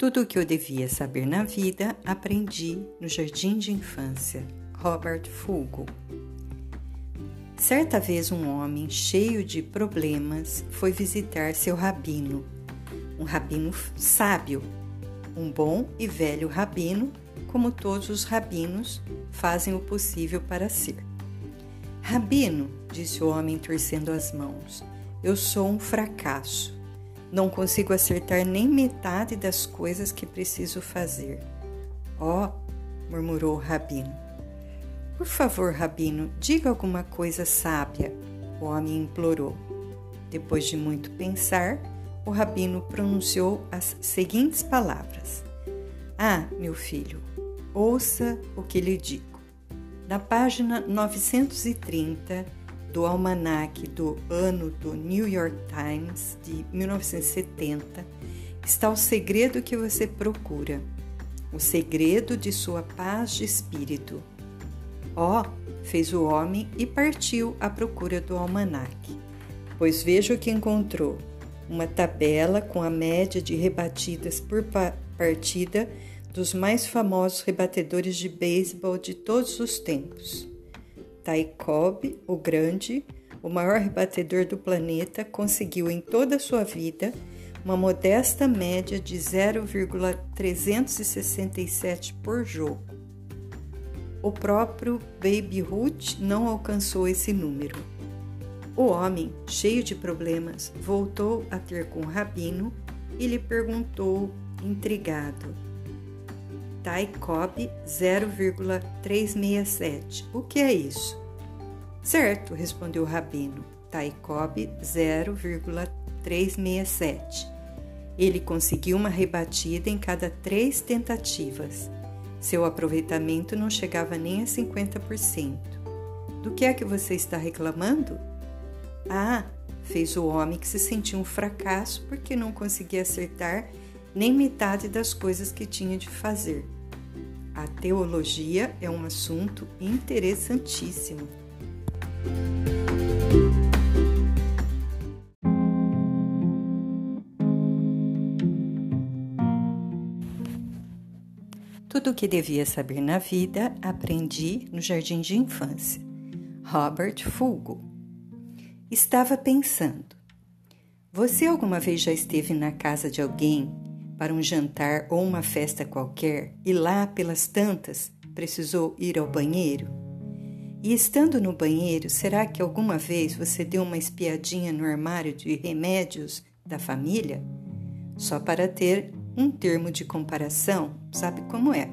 Tudo o que eu devia saber na vida aprendi no jardim de infância. Robert Fugo. Certa vez um homem cheio de problemas foi visitar seu rabino, um rabino sábio, um bom e velho rabino, como todos os rabinos fazem o possível para ser. Rabino, disse o homem torcendo as mãos, eu sou um fracasso. Não consigo acertar nem metade das coisas que preciso fazer. Ó, oh, murmurou o rabino. Por favor, rabino, diga alguma coisa sábia, o homem implorou. Depois de muito pensar, o rabino pronunciou as seguintes palavras: Ah, meu filho, ouça o que lhe digo. Na página 930 do almanaque do ano do New York Times de 1970 está o segredo que você procura, o segredo de sua paz de espírito. Ó, oh, fez o homem e partiu à procura do almanaque. Pois veja o que encontrou: uma tabela com a média de rebatidas por partida dos mais famosos rebatedores de beisebol de todos os tempos. Cobb, o Grande, o maior rebatedor do planeta, conseguiu em toda a sua vida uma modesta média de 0,367 por jogo. O próprio Baby Ruth não alcançou esse número. O homem, cheio de problemas, voltou a ter com o rabino e lhe perguntou, intrigado: Taikob 0,367. O que é isso? Certo, respondeu o rabino. Taikob 0,367. Ele conseguiu uma rebatida em cada três tentativas. Seu aproveitamento não chegava nem a 50%. Do que é que você está reclamando? Ah, fez o homem que se sentiu um fracasso porque não conseguia acertar nem metade das coisas que tinha de fazer. A teologia é um assunto interessantíssimo. Tudo o que devia saber na vida aprendi no jardim de infância. Robert Fulgo. Estava pensando. Você alguma vez já esteve na casa de alguém para um jantar ou uma festa qualquer e lá pelas tantas precisou ir ao banheiro? E estando no banheiro, será que alguma vez você deu uma espiadinha no armário de remédios da família? Só para ter um termo de comparação, sabe como é?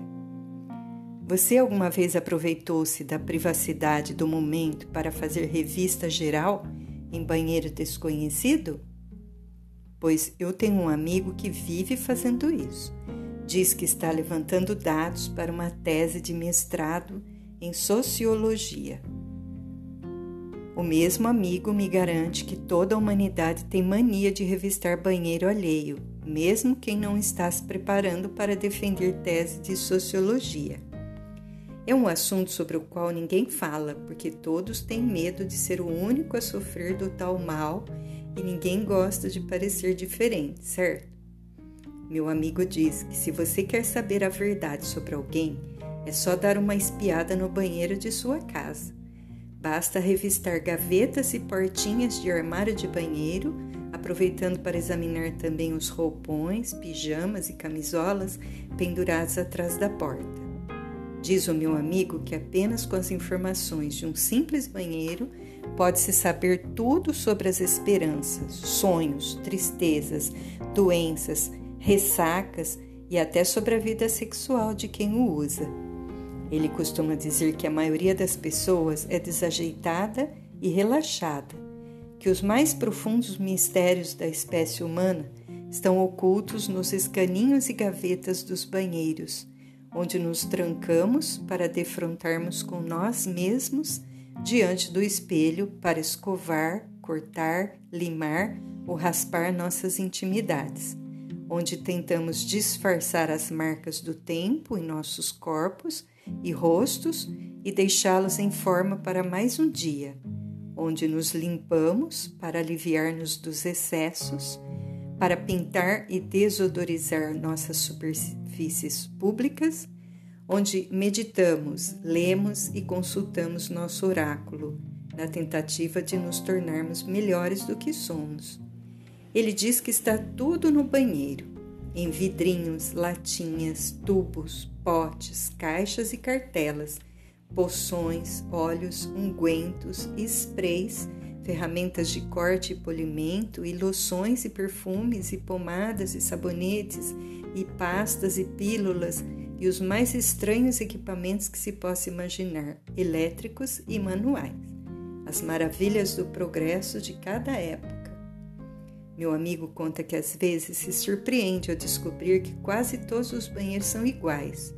Você alguma vez aproveitou-se da privacidade do momento para fazer revista geral em banheiro desconhecido? Pois eu tenho um amigo que vive fazendo isso. Diz que está levantando dados para uma tese de mestrado em sociologia. O mesmo amigo me garante que toda a humanidade tem mania de revistar banheiro alheio, mesmo quem não está se preparando para defender tese de sociologia. É um assunto sobre o qual ninguém fala, porque todos têm medo de ser o único a sofrer do tal mal e ninguém gosta de parecer diferente, certo? Meu amigo diz que se você quer saber a verdade sobre alguém, é só dar uma espiada no banheiro de sua casa. Basta revistar gavetas e portinhas de armário de banheiro, aproveitando para examinar também os roupões, pijamas e camisolas pendurados atrás da porta. Diz o meu amigo que apenas com as informações de um simples banheiro pode-se saber tudo sobre as esperanças, sonhos, tristezas, doenças, ressacas e até sobre a vida sexual de quem o usa. Ele costuma dizer que a maioria das pessoas é desajeitada e relaxada, que os mais profundos mistérios da espécie humana estão ocultos nos escaninhos e gavetas dos banheiros, onde nos trancamos para defrontarmos com nós mesmos diante do espelho para escovar, cortar, limar ou raspar nossas intimidades, onde tentamos disfarçar as marcas do tempo em nossos corpos e rostos e deixá-los em forma para mais um dia, onde nos limpamos para aliviar-nos dos excessos, para pintar e desodorizar nossas superfícies públicas, onde meditamos, lemos e consultamos nosso oráculo, na tentativa de nos tornarmos melhores do que somos. Ele diz que está tudo no banheiro, em vidrinhos, latinhas, tubos, potes, caixas e cartelas, poções, óleos, ungüentos, sprays ferramentas de corte e polimento, e loções e perfumes, e pomadas e sabonetes, e pastas e pílulas, e os mais estranhos equipamentos que se possa imaginar, elétricos e manuais. As maravilhas do progresso de cada época. Meu amigo conta que às vezes se surpreende ao descobrir que quase todos os banheiros são iguais,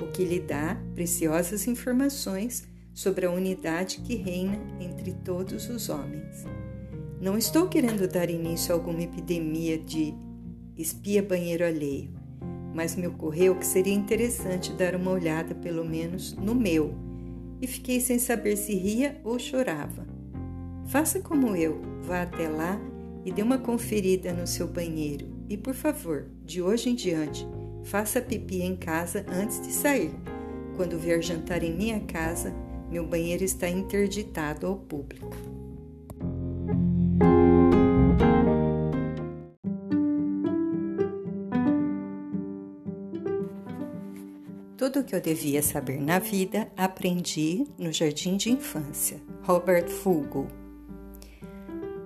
o que lhe dá preciosas informações sobre a unidade que reina entre todos os homens. Não estou querendo dar início a alguma epidemia de espia banheiro alheio, mas me ocorreu que seria interessante dar uma olhada, pelo menos, no meu, e fiquei sem saber se ria ou chorava. Faça como eu, vá até lá e dê uma conferida no seu banheiro e, por favor, de hoje em diante, faça pipi em casa antes de sair. Quando vier jantar em minha casa, meu banheiro está interditado ao público. Tudo o que eu devia saber na vida aprendi no jardim de infância. Robert Fugo.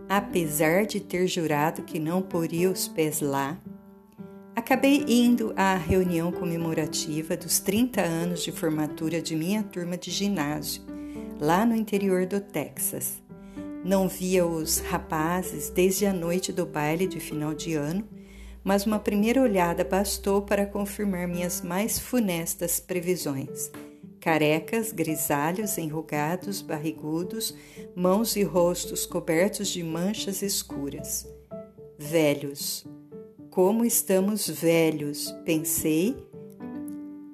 Apesar de ter jurado que não poria os pés lá, Acabei indo à reunião comemorativa dos 30 anos de formatura de minha turma de ginásio, lá no interior do Texas. Não via os rapazes desde a noite do baile de final de ano, mas uma primeira olhada bastou para confirmar minhas mais funestas previsões. Carecas, grisalhos, enrugados, barrigudos, mãos e rostos cobertos de manchas escuras. Velhos, como estamos velhos, pensei,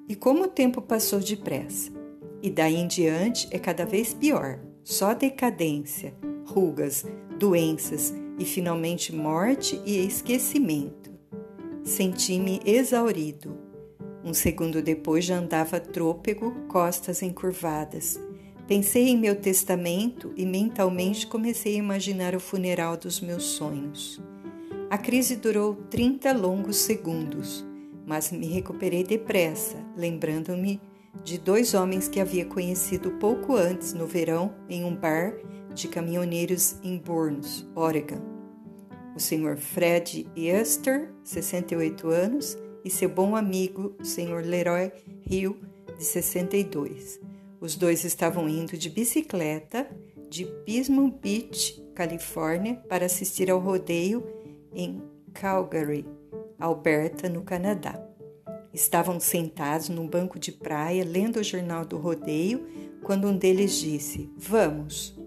e como o tempo passou depressa. E daí em diante é cada vez pior, só decadência, rugas, doenças e finalmente morte e esquecimento. Senti-me exaurido. Um segundo depois já andava trôpego, costas encurvadas. Pensei em meu testamento e mentalmente comecei a imaginar o funeral dos meus sonhos. A crise durou 30 longos segundos, mas me recuperei depressa, lembrando-me de dois homens que havia conhecido pouco antes no verão em um bar de caminhoneiros em Burns, Oregon. O Sr. Fred Easter, 68 anos, e seu bom amigo, o Sr. Leroy Hill, de 62. Os dois estavam indo de bicicleta de Pismo Beach, Califórnia, para assistir ao rodeio em Calgary, Alberta, no Canadá. Estavam sentados num banco de praia lendo o jornal do rodeio quando um deles disse: Vamos.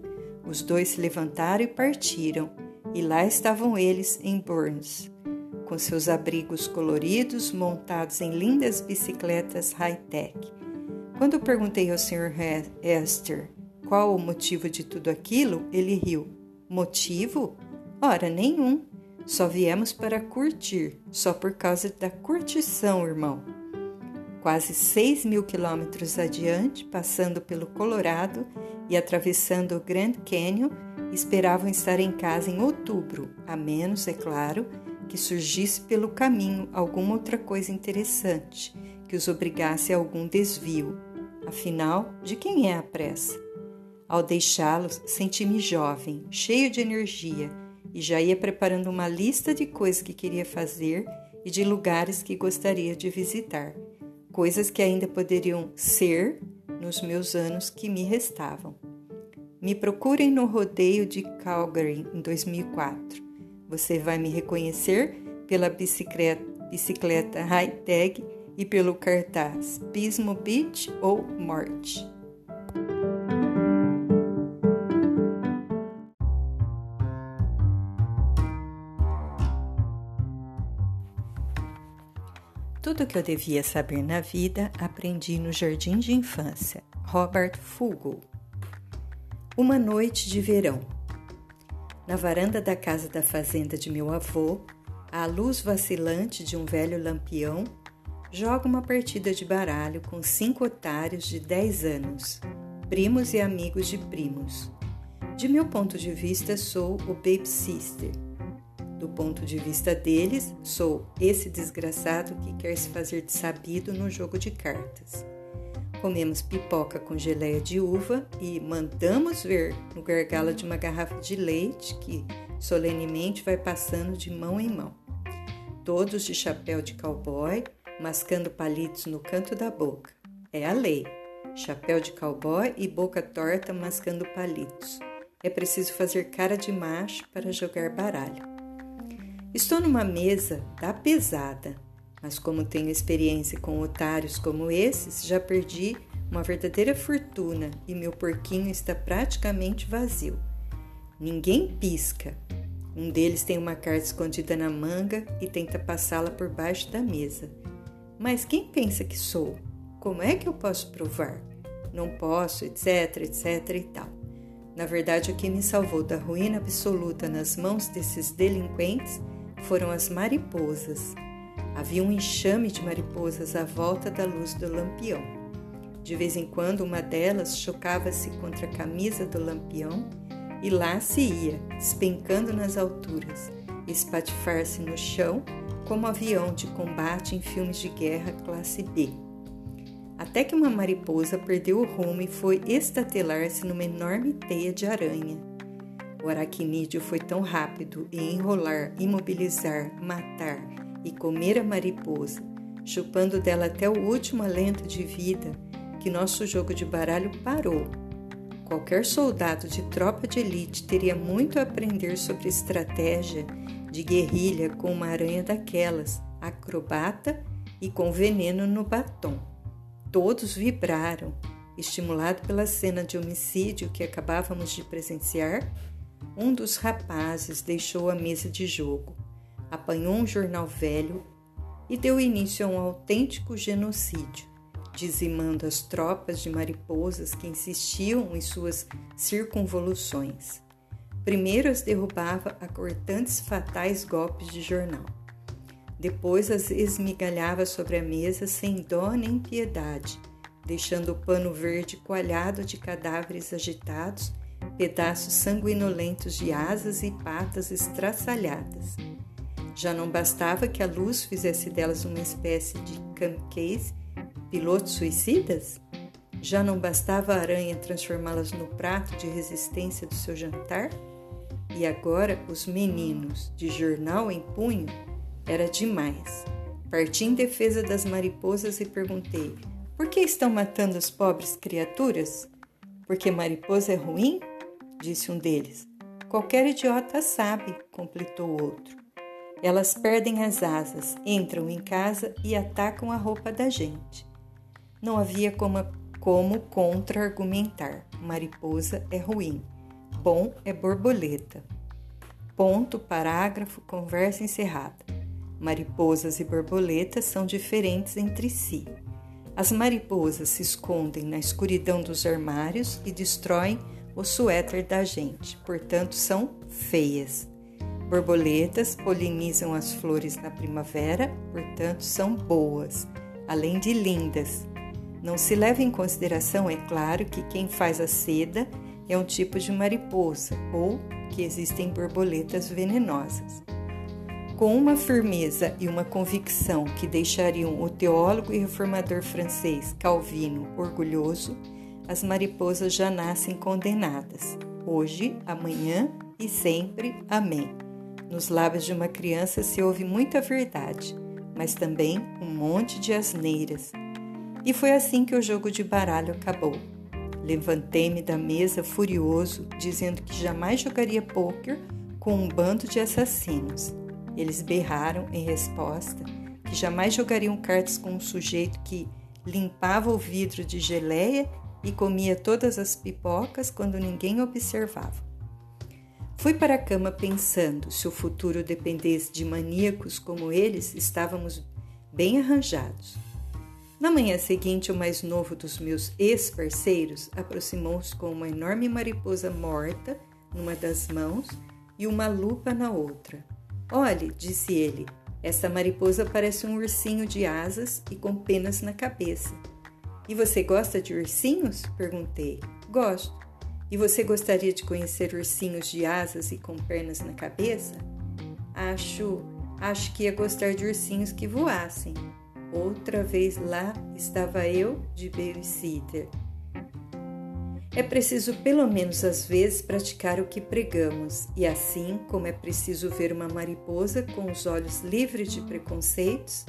Os dois se levantaram e partiram, e lá estavam eles em Burns, com seus abrigos coloridos montados em lindas bicicletas high-tech. Quando perguntei ao Sr. Esther qual o motivo de tudo aquilo, ele riu. Motivo? Ora, nenhum. Só viemos para curtir, só por causa da curtição, irmão. Quase seis mil quilômetros adiante, passando pelo Colorado e atravessando o Grand Canyon, esperavam estar em casa em outubro, a menos, é claro, que surgisse pelo caminho alguma outra coisa interessante que os obrigasse a algum desvio. Afinal, de quem é a pressa? Ao deixá-los, senti-me jovem, cheio de energia e já ia preparando uma lista de coisas que queria fazer e de lugares que gostaria de visitar, coisas que ainda poderiam ser nos meus anos que me restavam. Me procurem no rodeio de Calgary em 2004. Você vai me reconhecer pela bicicleta, bicicleta high-tech e pelo cartaz Pismo Beach ou Morte. Tudo o que eu devia saber na vida aprendi no jardim de infância. Robert Fugo. Uma noite de verão. Na varanda da casa da fazenda de meu avô, à luz vacilante de um velho lampião, joga uma partida de baralho com cinco otários de 10 anos, primos e amigos de primos. De meu ponto de vista, sou o Baby Sister. Do ponto de vista deles, sou esse desgraçado que quer se fazer de sabido no jogo de cartas. Comemos pipoca com geleia de uva e mandamos ver no gargalo de uma garrafa de leite que solenemente vai passando de mão em mão. Todos de chapéu de cowboy, mascando palitos no canto da boca. É a lei. Chapéu de cowboy e boca torta mascando palitos. É preciso fazer cara de macho para jogar baralho. Estou numa mesa da pesada, mas como tenho experiência com otários como esses, já perdi uma verdadeira fortuna e meu porquinho está praticamente vazio. Ninguém pisca. Um deles tem uma carta escondida na manga e tenta passá-la por baixo da mesa. Mas quem pensa que sou? Como é que eu posso provar? Não posso, etc, etc e tal. Na verdade, o que me salvou da ruína absoluta nas mãos desses delinquentes foram as mariposas. Havia um enxame de mariposas à volta da luz do lampião. De vez em quando, uma delas chocava-se contra a camisa do lampião e lá se ia, despencando nas alturas, espatifar-se no chão como avião de combate em filmes de guerra classe B. Até que uma mariposa perdeu o rumo e foi estatelar-se numa enorme teia de aranha. O aracnídeo foi tão rápido em enrolar, imobilizar, matar e comer a mariposa, chupando dela até o último alento de vida, que nosso jogo de baralho parou. Qualquer soldado de tropa de elite teria muito a aprender sobre estratégia de guerrilha com uma aranha daquelas, acrobata e com veneno no batom. Todos vibraram, estimulado pela cena de homicídio que acabávamos de presenciar. Um dos rapazes deixou a mesa de jogo, apanhou um jornal velho e deu início a um autêntico genocídio, dizimando as tropas de mariposas que insistiam em suas circunvoluções. Primeiro as derrubava a cortantes fatais golpes de jornal. Depois as esmigalhava sobre a mesa sem dó nem piedade, deixando o pano verde coalhado de cadáveres agitados, pedaços sanguinolentos de asas e patas estraçalhadas. Já não bastava que a luz fizesse delas uma espécie de camcase, pilotos suicidas? Já não bastava a aranha transformá-las no prato de resistência do seu jantar? E agora os meninos, de jornal em punho, era demais. Parti em defesa das mariposas e perguntei: por que estão matando as pobres criaturas? Porque mariposa é ruim? Disse um deles. Qualquer idiota sabe, completou o outro. Elas perdem as asas, entram em casa e atacam a roupa da gente. Não havia como, como contra-argumentar. Mariposa é ruim bom é borboleta. Ponto, parágrafo, conversa encerrada. Mariposas e borboletas são diferentes entre si. As mariposas se escondem na escuridão dos armários e destroem o suéter da gente, portanto, são feias. Borboletas polinizam as flores na primavera, portanto, são boas, além de lindas. Não se leva em consideração, é claro, que quem faz a seda é um tipo de mariposa ou que existem borboletas venenosas. Com uma firmeza e uma convicção que deixariam o teólogo e reformador francês Calvino orgulhoso, as mariposas já nascem condenadas. Hoje, amanhã e sempre. Amém. Nos lábios de uma criança se ouve muita verdade, mas também um monte de asneiras. E foi assim que o jogo de baralho acabou. Levantei-me da mesa furioso, dizendo que jamais jogaria pôquer com um bando de assassinos. Eles berraram em resposta que jamais jogariam cartas com um sujeito que limpava o vidro de geleia e comia todas as pipocas quando ninguém observava. Fui para a cama pensando: se o futuro dependesse de maníacos como eles, estávamos bem arranjados. Na manhã seguinte, o mais novo dos meus ex-parceiros aproximou-se com uma enorme mariposa morta numa das mãos e uma lupa na outra. Olhe, disse ele, essa mariposa parece um ursinho de asas e com penas na cabeça. E você gosta de ursinhos? perguntei. Gosto. E você gostaria de conhecer ursinhos de asas e com pernas na cabeça? Acho, acho que ia gostar de ursinhos que voassem. Outra vez lá estava eu de babysitter. É preciso, pelo menos às vezes, praticar o que pregamos, e assim como é preciso ver uma mariposa com os olhos livres de preconceitos,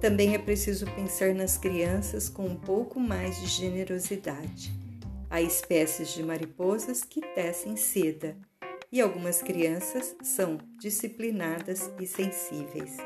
também é preciso pensar nas crianças com um pouco mais de generosidade. Há espécies de mariposas que tecem seda, e algumas crianças são disciplinadas e sensíveis.